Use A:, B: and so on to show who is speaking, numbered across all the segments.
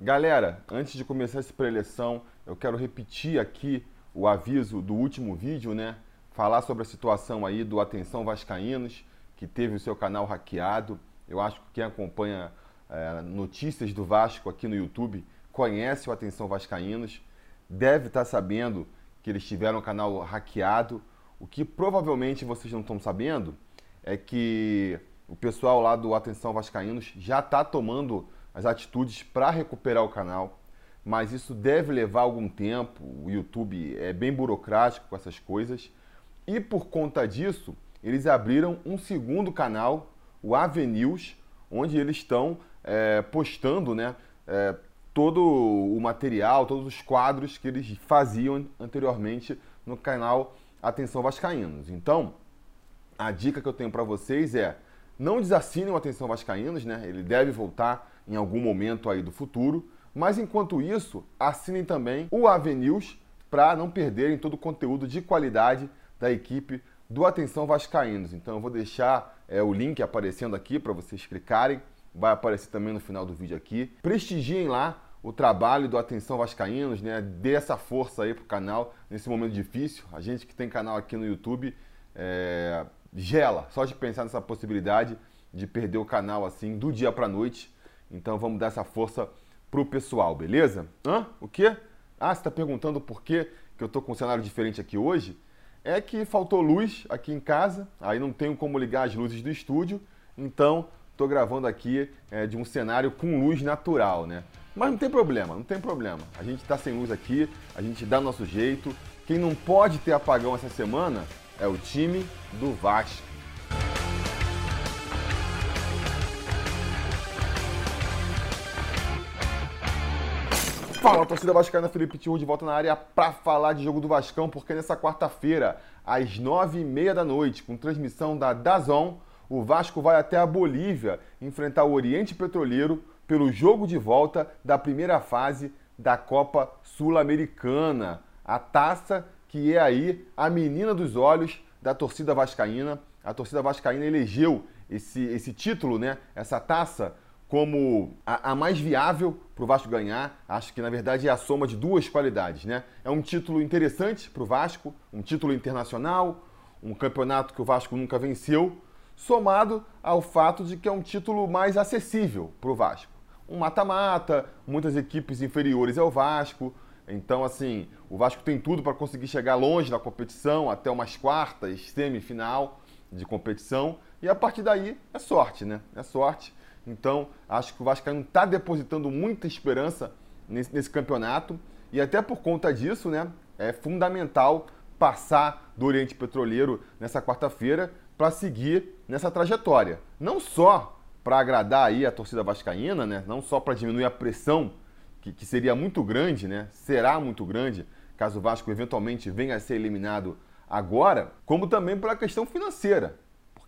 A: Galera, antes de começar essa pré-eleição, eu quero repetir aqui o aviso do último vídeo, né? Falar sobre a situação aí do Atenção Vascaínos, que teve o seu canal hackeado. Eu acho que quem acompanha é, notícias do Vasco aqui no YouTube conhece o Atenção Vascaínos, deve estar sabendo que eles tiveram o canal hackeado. O que provavelmente vocês não estão sabendo é que o pessoal lá do Atenção Vascaínos já está tomando as atitudes para recuperar o canal, mas isso deve levar algum tempo. O YouTube é bem burocrático com essas coisas. E por conta disso, eles abriram um segundo canal, o Avenews, onde eles estão é, postando né, é, todo o material, todos os quadros que eles faziam anteriormente no canal Atenção Vascaínos. Então, a dica que eu tenho para vocês é não desassinem o Atenção Vascaínos, né? Ele deve voltar em algum momento aí do futuro. Mas enquanto isso, assinem também o Avenews para não perderem todo o conteúdo de qualidade da equipe do Atenção Vascaínos. Então eu vou deixar é, o link aparecendo aqui para vocês clicarem. Vai aparecer também no final do vídeo aqui. Prestigiem lá o trabalho do Atenção Vascaínos, né? Dê essa força aí pro canal nesse momento difícil. A gente que tem canal aqui no YouTube é, gela só de pensar nessa possibilidade de perder o canal assim do dia para noite. Então vamos dar essa força pro pessoal, beleza? Hã? O quê? Ah, você está perguntando por que, que eu estou com um cenário diferente aqui hoje? É que faltou luz aqui em casa, aí não tenho como ligar as luzes do estúdio, então estou gravando aqui é, de um cenário com luz natural, né? Mas não tem problema, não tem problema. A gente está sem luz aqui, a gente dá nosso jeito. Quem não pode ter apagão essa semana é o time do Vasco. Fala, torcida vascaína, Felipe Tiru de volta na área para falar de jogo do Vascão, porque nessa quarta-feira, às nove e meia da noite, com transmissão da Dazon, o Vasco vai até a Bolívia enfrentar o Oriente Petroleiro pelo jogo de volta da primeira fase da Copa Sul-Americana. A taça que é aí a menina dos olhos da torcida vascaína. A torcida vascaína elegeu esse, esse título, né, essa taça, como a, a mais viável para o Vasco ganhar. Acho que, na verdade, é a soma de duas qualidades. Né? É um título interessante para o Vasco, um título internacional, um campeonato que o Vasco nunca venceu, somado ao fato de que é um título mais acessível para o Vasco. Um mata-mata, muitas equipes inferiores ao Vasco, então, assim, o Vasco tem tudo para conseguir chegar longe na competição, até umas quartas, semifinal de competição. E a partir daí é sorte, né? É sorte. Então, acho que o Vasco não está depositando muita esperança nesse, nesse campeonato. E até por conta disso, né? É fundamental passar do Oriente Petroleiro nessa quarta-feira para seguir nessa trajetória. Não só para agradar aí a torcida vascaína, né? Não só para diminuir a pressão que, que seria muito grande, né? Será muito grande caso o Vasco eventualmente venha a ser eliminado agora, como também pela questão financeira.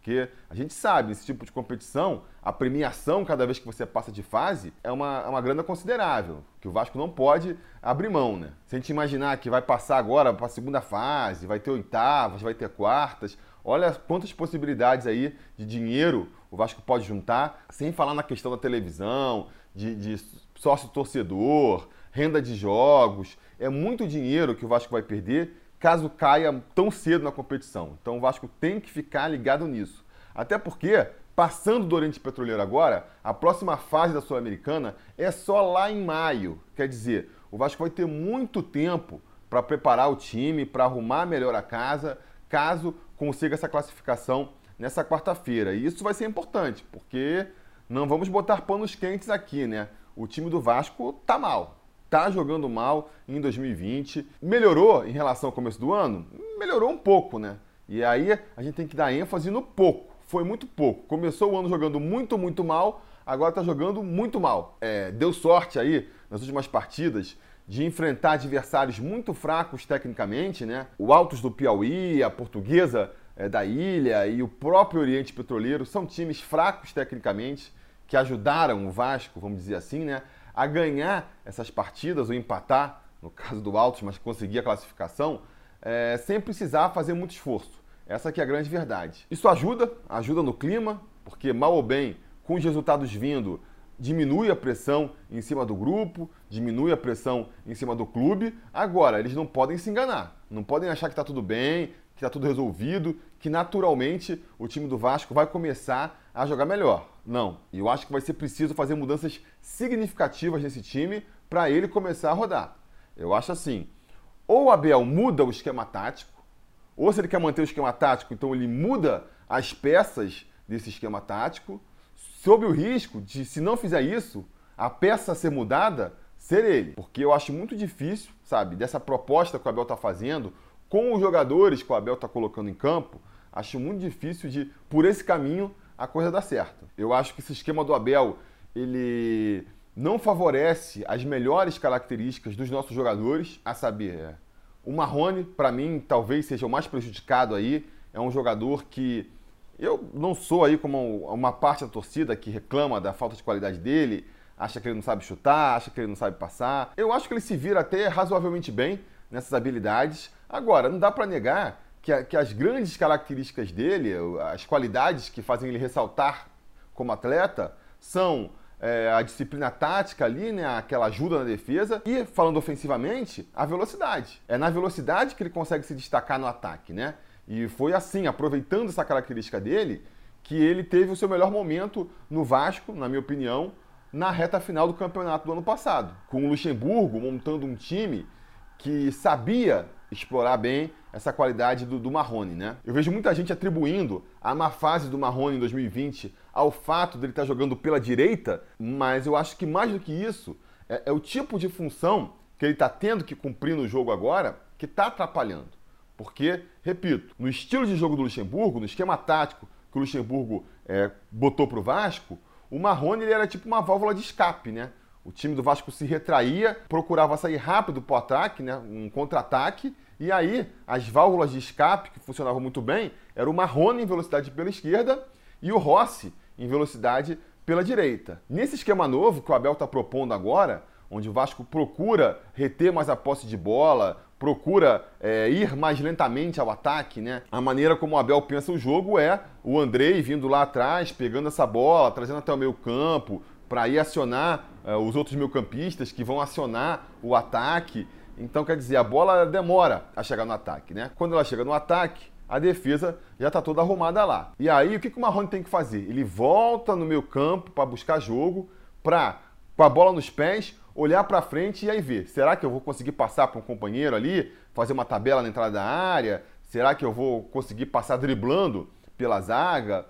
A: Porque a gente sabe, nesse tipo de competição, a premiação cada vez que você passa de fase é uma, é uma grana considerável, que o Vasco não pode abrir mão, né? Se a gente imaginar que vai passar agora para a segunda fase, vai ter oitavas, vai ter quartas, olha quantas possibilidades aí de dinheiro o Vasco pode juntar, sem falar na questão da televisão, de, de sócio torcedor, renda de jogos. É muito dinheiro que o Vasco vai perder caso caia tão cedo na competição. Então o Vasco tem que ficar ligado nisso. Até porque, passando do Oriente Petroleiro agora, a próxima fase da Sul-Americana é só lá em maio. Quer dizer, o Vasco vai ter muito tempo para preparar o time, para arrumar melhor a casa, caso consiga essa classificação nessa quarta-feira. E isso vai ser importante, porque não vamos botar panos quentes aqui, né? o time do Vasco tá mal. Tá jogando mal em 2020. Melhorou em relação ao começo do ano? Melhorou um pouco, né? E aí a gente tem que dar ênfase no pouco. Foi muito pouco. Começou o ano jogando muito, muito mal, agora tá jogando muito mal. É, deu sorte aí nas últimas partidas de enfrentar adversários muito fracos tecnicamente, né? O Altos do Piauí, a Portuguesa é, da Ilha e o próprio Oriente Petroleiro são times fracos tecnicamente que ajudaram o Vasco, vamos dizer assim, né, a ganhar essas partidas ou empatar, no caso do Altos, mas conseguir a classificação, é, sem precisar fazer muito esforço. Essa que é a grande verdade. Isso ajuda, ajuda no clima, porque mal ou bem, com os resultados vindo, diminui a pressão em cima do grupo, diminui a pressão em cima do clube. Agora, eles não podem se enganar, não podem achar que está tudo bem, que está tudo resolvido, que naturalmente o time do Vasco vai começar a jogar melhor. Não. Eu acho que vai ser preciso fazer mudanças significativas nesse time para ele começar a rodar. Eu acho assim: ou o Abel muda o esquema tático, ou se ele quer manter o esquema tático, então ele muda as peças desse esquema tático sob o risco de, se não fizer isso, a peça ser mudada ser ele. Porque eu acho muito difícil, sabe, dessa proposta que o Abel está fazendo, com os jogadores que o Abel está colocando em campo, acho muito difícil de, por esse caminho, a coisa dar certo. Eu acho que esse esquema do Abel, ele não favorece as melhores características dos nossos jogadores, a saber, o Marrone, para mim, talvez seja o mais prejudicado aí. É um jogador que eu não sou aí como uma parte da torcida que reclama da falta de qualidade dele, acha que ele não sabe chutar, acha que ele não sabe passar. Eu acho que ele se vira até razoavelmente bem nessas habilidades. Agora, não dá para negar que, que as grandes características dele, as qualidades que fazem ele ressaltar como atleta, são é, a disciplina tática ali, né, aquela ajuda na defesa, e, falando ofensivamente, a velocidade. É na velocidade que ele consegue se destacar no ataque, né? E foi assim, aproveitando essa característica dele, que ele teve o seu melhor momento no Vasco, na minha opinião, na reta final do campeonato do ano passado, com o Luxemburgo montando um time que sabia explorar bem essa qualidade do, do Marrone, né? Eu vejo muita gente atribuindo a má fase do Marrone em 2020 ao fato dele estar jogando pela direita, mas eu acho que mais do que isso, é, é o tipo de função que ele está tendo que cumprir no jogo agora que está atrapalhando. Porque, repito, no estilo de jogo do Luxemburgo, no esquema tático que o Luxemburgo é, botou para o Vasco, o Marrone ele era tipo uma válvula de escape, né? O time do Vasco se retraía, procurava sair rápido para o ataque, né? um contra-ataque, e aí as válvulas de escape, que funcionavam muito bem, era o Marrone em velocidade pela esquerda e o Rossi em velocidade pela direita. Nesse esquema novo que o Abel está propondo agora, onde o Vasco procura reter mais a posse de bola, procura é, ir mais lentamente ao ataque, né? A maneira como o Abel pensa o jogo é o Andrei vindo lá atrás, pegando essa bola, trazendo até o meio campo, para ir acionar os outros meio-campistas que vão acionar o ataque. Então, quer dizer, a bola demora a chegar no ataque, né? Quando ela chega no ataque, a defesa já está toda arrumada lá. E aí, o que, que o Marrone tem que fazer? Ele volta no meio campo para buscar jogo, para, com a bola nos pés, olhar para frente e aí ver, será que eu vou conseguir passar para um companheiro ali, fazer uma tabela na entrada da área? Será que eu vou conseguir passar driblando pela zaga?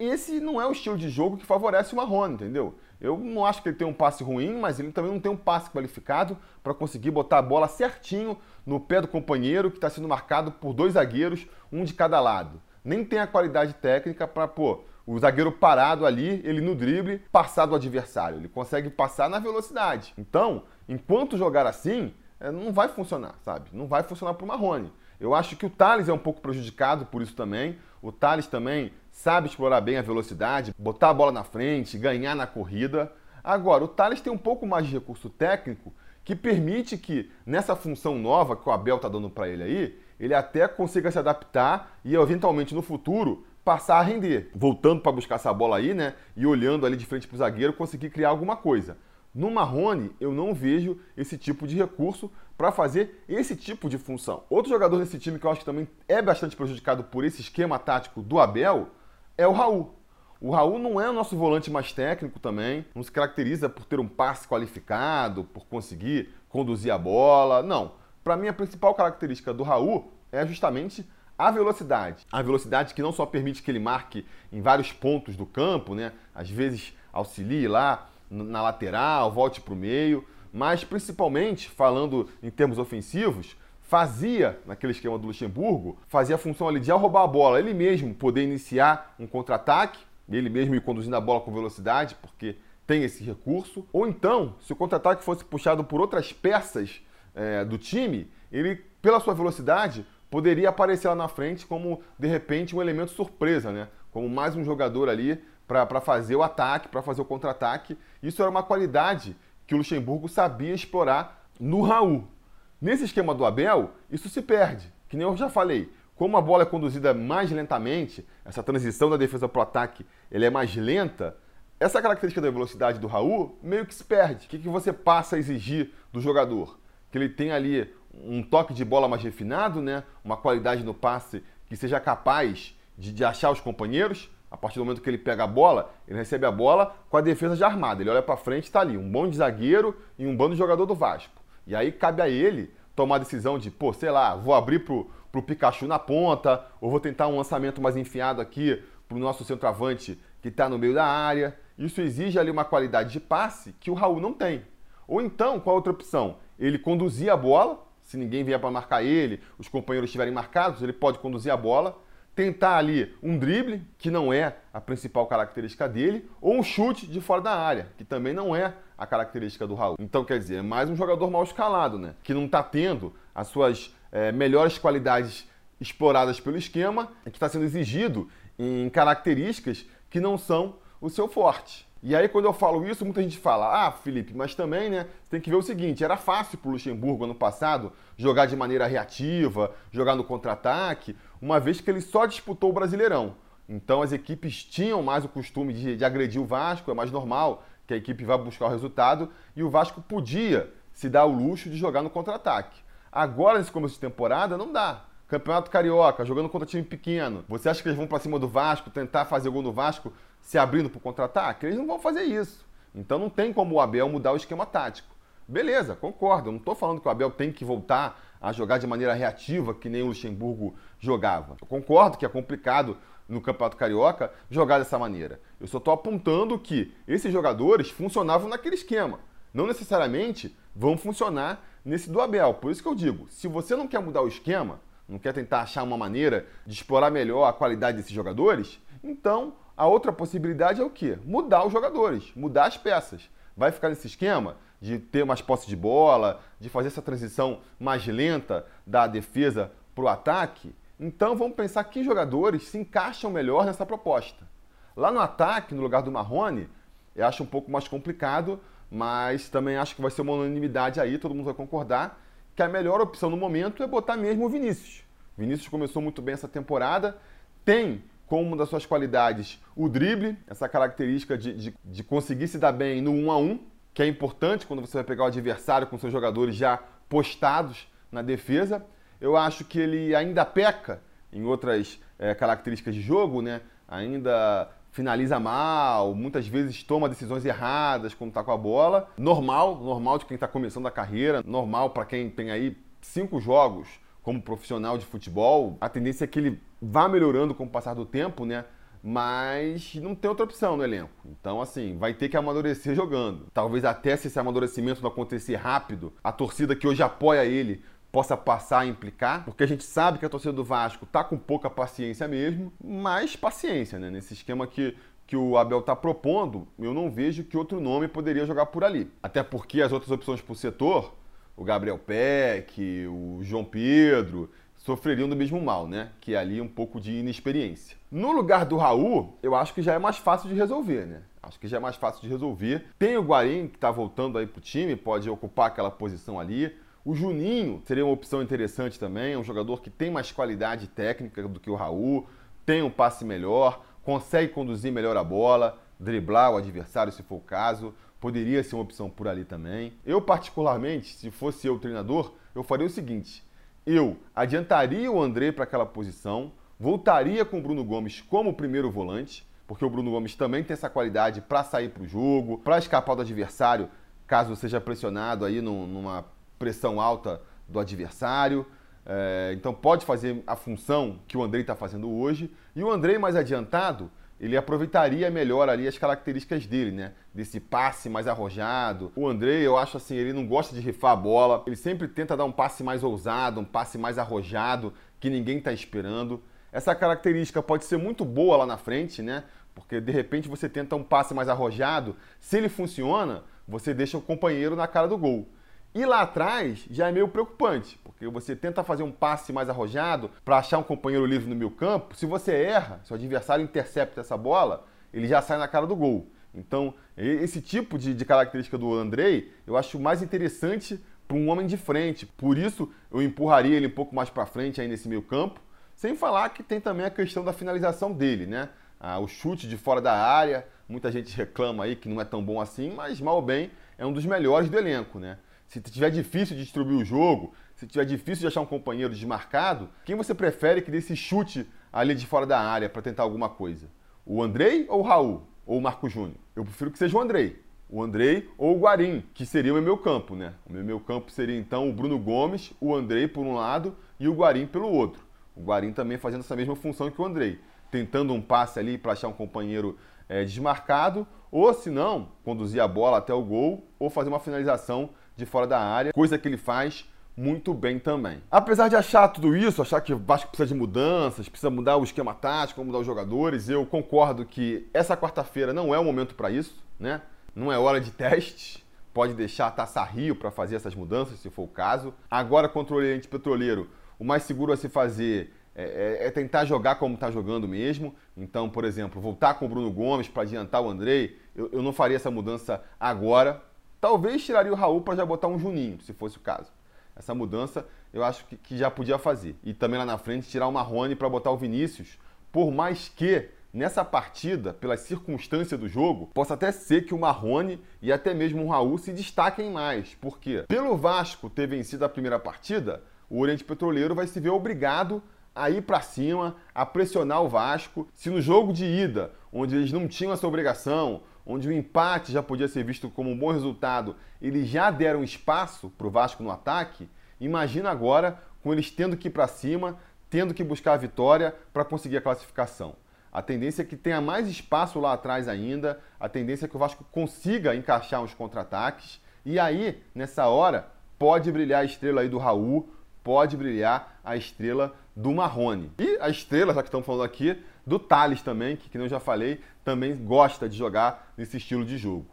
A: Esse não é o estilo de jogo que favorece o Marrone, entendeu? Eu não acho que ele tem um passe ruim, mas ele também não tem um passe qualificado para conseguir botar a bola certinho no pé do companheiro que está sendo marcado por dois zagueiros, um de cada lado. Nem tem a qualidade técnica para, pô, o zagueiro parado ali, ele no drible, passar do adversário. Ele consegue passar na velocidade. Então, enquanto jogar assim, é, não vai funcionar, sabe? Não vai funcionar para o Marrone. Eu acho que o Thales é um pouco prejudicado por isso também. O Thales também sabe explorar bem a velocidade, botar a bola na frente, ganhar na corrida. Agora, o Thales tem um pouco mais de recurso técnico que permite que, nessa função nova que o Abel está dando para ele aí, ele até consiga se adaptar e, eventualmente, no futuro, passar a render. Voltando para buscar essa bola aí, né? E olhando ali de frente para o zagueiro, conseguir criar alguma coisa. No Marrone, eu não vejo esse tipo de recurso para fazer esse tipo de função. Outro jogador desse time que eu acho que também é bastante prejudicado por esse esquema tático do Abel é o Raul. O Raul não é o nosso volante mais técnico também, não se caracteriza por ter um passe qualificado, por conseguir conduzir a bola. Não. Para mim, a principal característica do Raul é justamente a velocidade. A velocidade que não só permite que ele marque em vários pontos do campo, né? Às vezes auxilie lá na lateral, volte para o meio, mas principalmente, falando em termos ofensivos, fazia, naquele esquema do Luxemburgo, fazia a função ali de ao roubar a bola, ele mesmo poder iniciar um contra-ataque, ele mesmo ir conduzindo a bola com velocidade, porque tem esse recurso. Ou então, se o contra-ataque fosse puxado por outras peças é, do time, ele, pela sua velocidade, poderia aparecer lá na frente como, de repente, um elemento surpresa, né? Como mais um jogador ali para fazer o ataque, para fazer o contra-ataque. Isso era uma qualidade que o Luxemburgo sabia explorar no Raul. Nesse esquema do Abel, isso se perde. Que nem eu já falei, como a bola é conduzida mais lentamente, essa transição da defesa para o ataque ele é mais lenta, Essa característica da velocidade do Raul meio que se perde. O que, que você passa a exigir do jogador? Que ele tenha ali um toque de bola mais refinado, né? uma qualidade no passe que seja capaz de, de achar os companheiros. A partir do momento que ele pega a bola, ele recebe a bola com a defesa já armada. Ele olha para frente e está ali, um bom de zagueiro e um bom de jogador do Vasco. E aí cabe a ele tomar a decisão de, pô, sei lá, vou abrir pro, pro Pikachu na ponta, ou vou tentar um lançamento mais enfiado aqui pro nosso centroavante que está no meio da área. Isso exige ali uma qualidade de passe que o Raul não tem. Ou então, qual a outra opção? Ele conduzir a bola, se ninguém vier para marcar ele, os companheiros estiverem marcados, ele pode conduzir a bola tentar ali um drible, que não é a principal característica dele, ou um chute de fora da área, que também não é a característica do Raul. Então, quer dizer, é mais um jogador mal escalado, né? Que não está tendo as suas é, melhores qualidades exploradas pelo esquema, que está sendo exigido em características que não são o seu forte. E aí, quando eu falo isso, muita gente fala: Ah, Felipe, mas também, né? Tem que ver o seguinte: era fácil para Luxemburgo ano passado jogar de maneira reativa, jogar no contra-ataque, uma vez que ele só disputou o Brasileirão. Então, as equipes tinham mais o costume de, de agredir o Vasco, é mais normal que a equipe vá buscar o resultado, e o Vasco podia se dar o luxo de jogar no contra-ataque. Agora, nesse começo de temporada, não dá. Campeonato Carioca, jogando contra time pequeno. Você acha que eles vão para cima do Vasco, tentar fazer gol no Vasco, se abrindo para o contra-ataque? Eles não vão fazer isso. Então não tem como o Abel mudar o esquema tático. Beleza, concordo. Eu não estou falando que o Abel tem que voltar a jogar de maneira reativa, que nem o Luxemburgo jogava. Eu concordo que é complicado no Campeonato Carioca jogar dessa maneira. Eu só estou apontando que esses jogadores funcionavam naquele esquema. Não necessariamente vão funcionar nesse do Abel. Por isso que eu digo, se você não quer mudar o esquema, não quer tentar achar uma maneira de explorar melhor a qualidade desses jogadores, então a outra possibilidade é o quê? Mudar os jogadores, mudar as peças. Vai ficar nesse esquema de ter mais posse de bola, de fazer essa transição mais lenta da defesa para o ataque? Então vamos pensar que jogadores se encaixam melhor nessa proposta. Lá no ataque, no lugar do Marrone, eu acho um pouco mais complicado, mas também acho que vai ser uma unanimidade aí, todo mundo vai concordar que a melhor opção no momento é botar mesmo o Vinícius. Vinícius começou muito bem essa temporada, tem como uma das suas qualidades o drible, essa característica de, de, de conseguir se dar bem no 1 a 1 que é importante quando você vai pegar o adversário com seus jogadores já postados na defesa. Eu acho que ele ainda peca em outras é, características de jogo, né? Ainda finaliza mal, muitas vezes toma decisões erradas quando está com a bola. Normal, normal de quem está começando a carreira, normal para quem tem aí cinco jogos como profissional de futebol. A tendência é que ele vá melhorando com o passar do tempo, né? Mas não tem outra opção no elenco. Então, assim, vai ter que amadurecer jogando. Talvez até se esse amadurecimento não acontecer rápido, a torcida que hoje apoia ele possa passar a implicar, porque a gente sabe que a torcida do Vasco tá com pouca paciência mesmo, mas paciência, né? Nesse esquema que, que o Abel tá propondo, eu não vejo que outro nome poderia jogar por ali. Até porque as outras opções pro setor, o Gabriel Peck, o João Pedro, sofreriam do mesmo mal, né? Que é ali um pouco de inexperiência. No lugar do Raul, eu acho que já é mais fácil de resolver, né? Acho que já é mais fácil de resolver. Tem o Guarim, que tá voltando aí pro time, pode ocupar aquela posição ali. O Juninho seria uma opção interessante também, é um jogador que tem mais qualidade técnica do que o Raul, tem um passe melhor, consegue conduzir melhor a bola, driblar o adversário se for o caso, poderia ser uma opção por ali também. Eu, particularmente, se fosse eu treinador, eu faria o seguinte: eu adiantaria o André para aquela posição, voltaria com o Bruno Gomes como primeiro volante, porque o Bruno Gomes também tem essa qualidade para sair para o jogo, para escapar do adversário, caso seja pressionado aí numa pressão alta do adversário. É, então pode fazer a função que o Andrei está fazendo hoje. E o Andrei mais adiantado, ele aproveitaria melhor ali as características dele, né? Desse passe mais arrojado. O Andrei, eu acho assim, ele não gosta de rifar a bola. Ele sempre tenta dar um passe mais ousado, um passe mais arrojado, que ninguém está esperando. Essa característica pode ser muito boa lá na frente, né? Porque de repente você tenta um passe mais arrojado. Se ele funciona, você deixa o companheiro na cara do gol. E lá atrás já é meio preocupante, porque você tenta fazer um passe mais arrojado para achar um companheiro livre no meio campo. Se você erra, se o adversário intercepta essa bola, ele já sai na cara do gol. Então, esse tipo de, de característica do Andrei, eu acho mais interessante para um homem de frente. Por isso, eu empurraria ele um pouco mais para frente aí nesse meio campo. Sem falar que tem também a questão da finalização dele, né? Ah, o chute de fora da área, Muita gente reclama aí que não é tão bom assim, mas mal ou bem é um dos melhores do elenco, né? Se tiver difícil de distribuir o jogo, se tiver difícil de achar um companheiro desmarcado, quem você prefere que dê esse chute ali de fora da área para tentar alguma coisa? O Andrei ou o Raul? Ou o Marco Júnior? Eu prefiro que seja o Andrei. O Andrei ou o Guarim, que seria o meu campo, né? O meu campo seria então o Bruno Gomes, o Andrei por um lado e o Guarim pelo outro. O Guarim também fazendo essa mesma função que o Andrei, tentando um passe ali para achar um companheiro é, desmarcado, ou se não, conduzir a bola até o gol, ou fazer uma finalização de fora da área, coisa que ele faz muito bem também. Apesar de achar tudo isso, achar que o Vasco precisa de mudanças, precisa mudar o esquema tático, mudar os jogadores, eu concordo que essa quarta-feira não é o momento para isso, né? Não é hora de teste. Pode deixar a Taça Rio para fazer essas mudanças, se for o caso. Agora, contra o Oriente Petroleiro, o mais seguro a se fazer é, é, é tentar jogar como está jogando mesmo. Então, por exemplo, voltar com o Bruno Gomes para adiantar o Andrei, eu, eu não faria essa mudança agora. Talvez tiraria o Raul para já botar um Juninho, se fosse o caso. Essa mudança eu acho que, que já podia fazer. E também lá na frente tirar o Marrone para botar o Vinícius, por mais que nessa partida, pelas circunstâncias do jogo, possa até ser que o Marrone e até mesmo o Raul se destaquem mais. Porque pelo Vasco ter vencido a primeira partida, o Oriente Petroleiro vai se ver obrigado a ir para cima, a pressionar o Vasco. Se no jogo de ida, onde eles não tinham essa obrigação, onde o empate já podia ser visto como um bom resultado, eles já deram espaço para o Vasco no ataque, imagina agora com eles tendo que ir para cima, tendo que buscar a vitória para conseguir a classificação. A tendência é que tenha mais espaço lá atrás ainda, a tendência é que o Vasco consiga encaixar uns contra-ataques. E aí, nessa hora, pode brilhar a estrela aí do Raul, pode brilhar a estrela do Marrone. E a estrela, já que estamos falando aqui, do Thales também, que, como eu já falei, também gosta de jogar nesse estilo de jogo.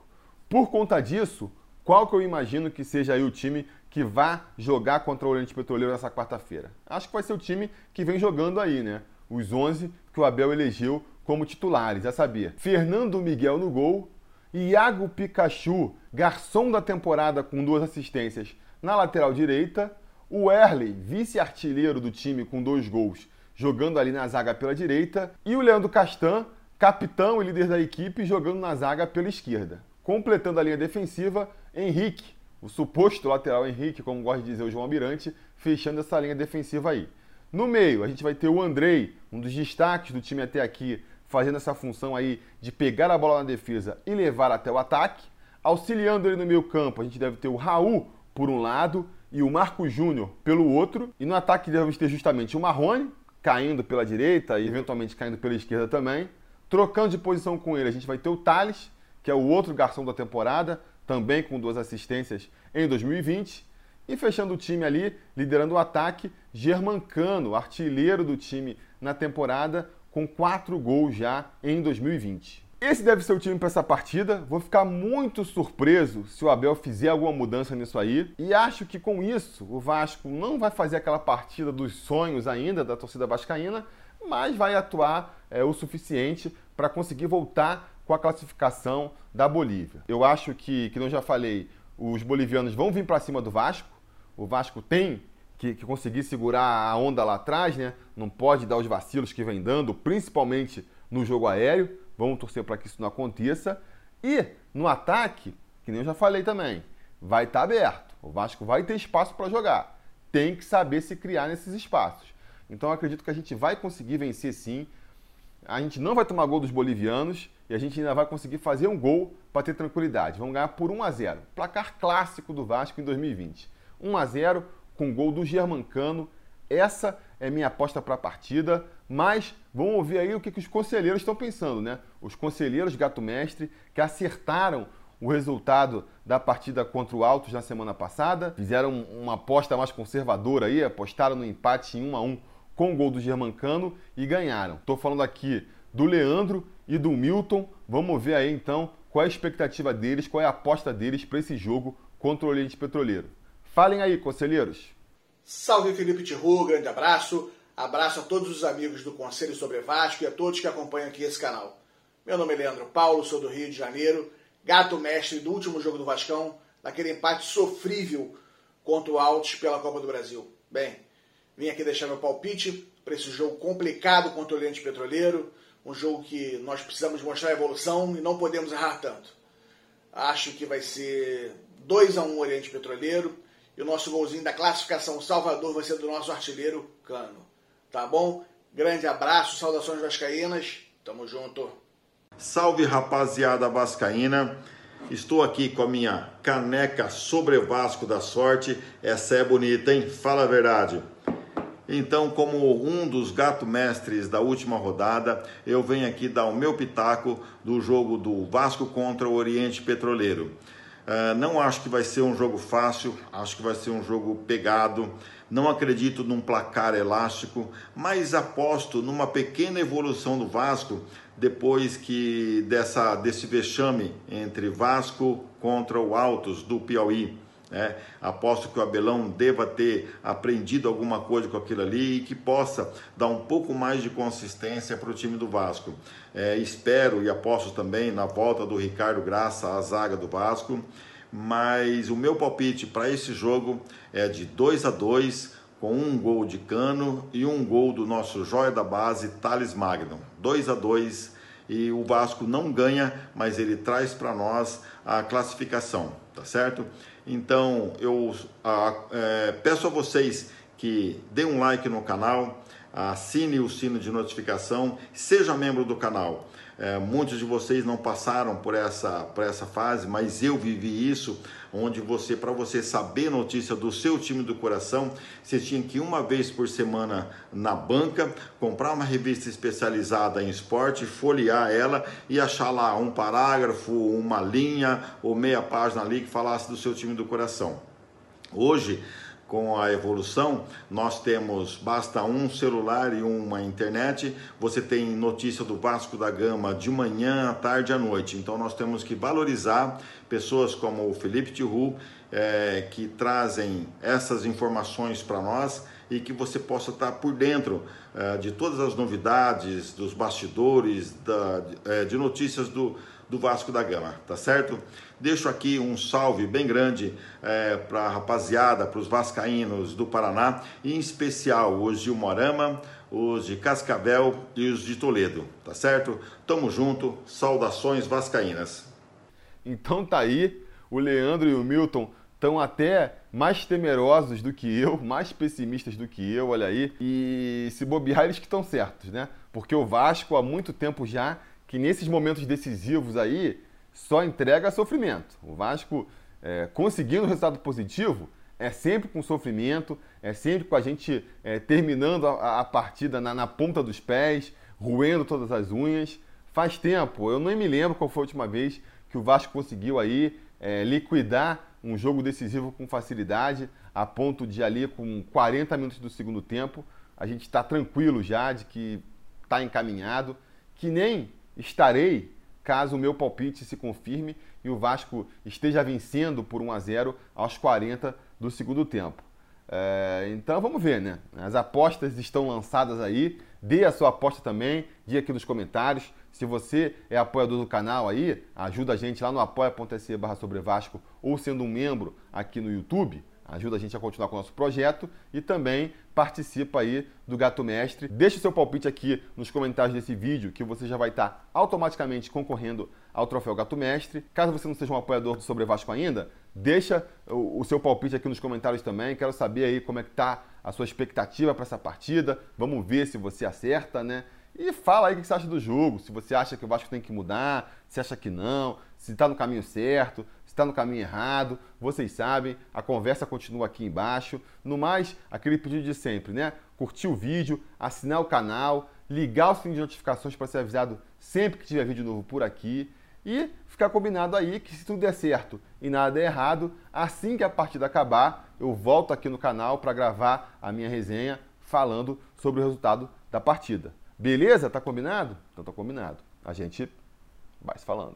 A: Por conta disso, qual que eu imagino que seja aí o time que vá jogar contra o Oriente Petroleiro nessa quarta-feira? Acho que vai ser o time que vem jogando aí, né? Os 11 que o Abel elegeu como titulares, a saber, Fernando Miguel no gol, Iago Pikachu, garçom da temporada com duas assistências na lateral direita, o Erley, vice-artilheiro do time com dois gols, jogando ali na zaga pela direita, e o Leandro Castan, capitão e líder da equipe, jogando na zaga pela esquerda. Completando a linha defensiva, Henrique, o suposto lateral Henrique, como gosta de dizer o João Almirante, fechando essa linha defensiva aí. No meio, a gente vai ter o Andrei, um dos destaques do time até aqui, fazendo essa função aí de pegar a bola na defesa e levar até o ataque. Auxiliando ele no meio campo, a gente deve ter o Raul por um lado e o Marco Júnior pelo outro. E no ataque devemos ter justamente o Marrone, caindo pela direita e eventualmente caindo pela esquerda também. Trocando de posição com ele, a gente vai ter o Thales, que é o outro garçom da temporada, também com duas assistências em 2020. E fechando o time ali, liderando o ataque, Germancano, artilheiro do time na temporada, com quatro gols já em 2020. Esse deve ser o time para essa partida. Vou ficar muito surpreso se o Abel fizer alguma mudança nisso aí. E acho que com isso o Vasco não vai fazer aquela partida dos sonhos ainda da torcida vascaína, mas vai atuar é, o suficiente para conseguir voltar com a classificação da Bolívia. Eu acho que, que não já falei, os bolivianos vão vir para cima do Vasco o Vasco tem que, que, conseguir segurar a onda lá atrás, né? Não pode dar os vacilos que vem dando, principalmente no jogo aéreo. Vamos torcer para que isso não aconteça. E no ataque, que nem eu já falei também, vai estar tá aberto. O Vasco vai ter espaço para jogar. Tem que saber se criar nesses espaços. Então acredito que a gente vai conseguir vencer sim. A gente não vai tomar gol dos bolivianos e a gente ainda vai conseguir fazer um gol para ter tranquilidade. Vamos ganhar por 1 a 0. Placar clássico do Vasco em 2020. 1 a 0 com gol do Germancano. Essa é minha aposta para a partida, mas vamos ouvir aí o que, que os conselheiros estão pensando, né? Os conselheiros Gato Mestre que acertaram o resultado da partida contra o Altos na semana passada, fizeram uma aposta mais conservadora aí, apostaram no empate em 1 a 1 com o gol do Germancano e ganharam. Estou falando aqui do Leandro e do Milton. Vamos ver aí então qual é a expectativa deles, qual é a aposta deles para esse jogo contra o Oriente Petroleiro. Falem aí, conselheiros.
B: Salve Felipe Tiru, grande abraço. Abraço a todos os amigos do Conselho Sobre Vasco e a todos que acompanham aqui esse canal. Meu nome é Leandro Paulo, sou do Rio de Janeiro, gato mestre do último jogo do Vascão, naquele empate sofrível contra o Altos pela Copa do Brasil. Bem, vim aqui deixar meu palpite para esse jogo complicado contra o Oriente Petroleiro, um jogo que nós precisamos mostrar evolução e não podemos errar tanto. Acho que vai ser 2 a 1 Oriente Petroleiro e o nosso golzinho da classificação Salvador vai ser do nosso artilheiro Cano. Tá bom? Grande abraço, saudações vascaínas. Tamo junto.
C: Salve rapaziada vascaína. Estou aqui com a minha caneca sobre Vasco da Sorte. Essa é bonita, hein? Fala a verdade. Então, como um dos gato mestres da última rodada, eu venho aqui dar o meu pitaco do jogo do Vasco contra o Oriente Petroleiro. Uh, não acho que vai ser um jogo fácil, acho que vai ser um jogo pegado. Não acredito num placar elástico, mas aposto numa pequena evolução do Vasco depois que dessa desse vexame entre Vasco contra o Altos do Piauí. É, aposto que o Abelão deva ter aprendido alguma coisa com aquilo ali e que possa dar um pouco mais de consistência para o time do Vasco. É, espero e aposto também na volta do Ricardo Graça à zaga do Vasco, mas o meu palpite para esse jogo é de 2 a 2 com um gol de Cano e um gol do nosso joia da base, Thales Magno. 2 a 2 e o Vasco não ganha, mas ele traz para nós a classificação, tá certo? Então eu a, é, peço a vocês que dê um like no canal, assine o sino de notificação, seja membro do canal. É, muitos de vocês não passaram por essa, por essa fase, mas eu vivi isso, onde você, para você saber notícia do seu time do coração, você tinha que ir uma vez por semana na banca, comprar uma revista especializada em esporte, folhear ela e achar lá um parágrafo, uma linha ou meia página ali que falasse do seu time do coração. Hoje, com a evolução, nós temos basta um celular e uma internet, você tem notícia do Vasco da Gama de manhã, à tarde, à noite. Então nós temos que valorizar pessoas como o Felipe Tiru, é, que trazem essas informações para nós e que você possa estar por dentro é, de todas as novidades, dos bastidores, da, é, de notícias do do Vasco da Gama, tá certo? Deixo aqui um salve bem grande é, para a rapaziada, para os vascaínos do Paraná, e em especial os de Umorama, os de Cascavel e os de Toledo, tá certo? Tamo junto, saudações vascaínas.
A: Então tá aí, o Leandro e o Milton estão até mais temerosos do que eu, mais pessimistas do que eu, olha aí. E se bobear, eles que estão certos, né? Porque o Vasco há muito tempo já que nesses momentos decisivos aí só entrega sofrimento. O Vasco é, conseguindo um resultado positivo é sempre com sofrimento, é sempre com a gente é, terminando a, a partida na, na, ponta dos pés, roendo todas as unhas. Faz tempo, eu nem me lembro qual foi a última vez que o Vasco conseguiu aí é, liquidar um jogo decisivo com facilidade, a ponto de ali com 40 minutos do segundo tempo, a gente está tranquilo já de que está encaminhado, que nem estarei caso o meu palpite se confirme e o Vasco esteja vencendo por 1 a 0 aos 40 do segundo tempo. É, então vamos ver, né? As apostas estão lançadas aí. Dê a sua aposta também, diga aqui nos comentários. Se você é apoiador do canal aí, ajuda a gente lá no apoia.se barra sobre Vasco ou sendo um membro aqui no YouTube ajuda a gente a continuar com o nosso projeto e também participa aí do Gato Mestre. Deixe seu palpite aqui nos comentários desse vídeo que você já vai estar automaticamente concorrendo ao troféu Gato Mestre. Caso você não seja um apoiador do Sobre Vasco ainda, deixa o, seu palpite aqui nos comentários também. Quero saber aí como é que tá a sua expectativa para essa partida. Vamos ver se você acerta, né? E fala aí o que você acha do jogo, se você acha que o Vasco tem que mudar, se acha que não, se está no caminho certo, está no caminho errado. Vocês sabem, a conversa continua aqui embaixo. No mais, aquele pedido de sempre, né? Curtir o vídeo, assinar o canal, ligar o sininho de notificações para ser avisado sempre que tiver vídeo novo por aqui. E ficar combinado aí que se tudo der certo e nada der errado, assim que a partida acabar, eu volto aqui no canal para gravar a minha resenha falando sobre o resultado da partida. Beleza? Tá combinado? Então tá combinado. A gente vai se falando.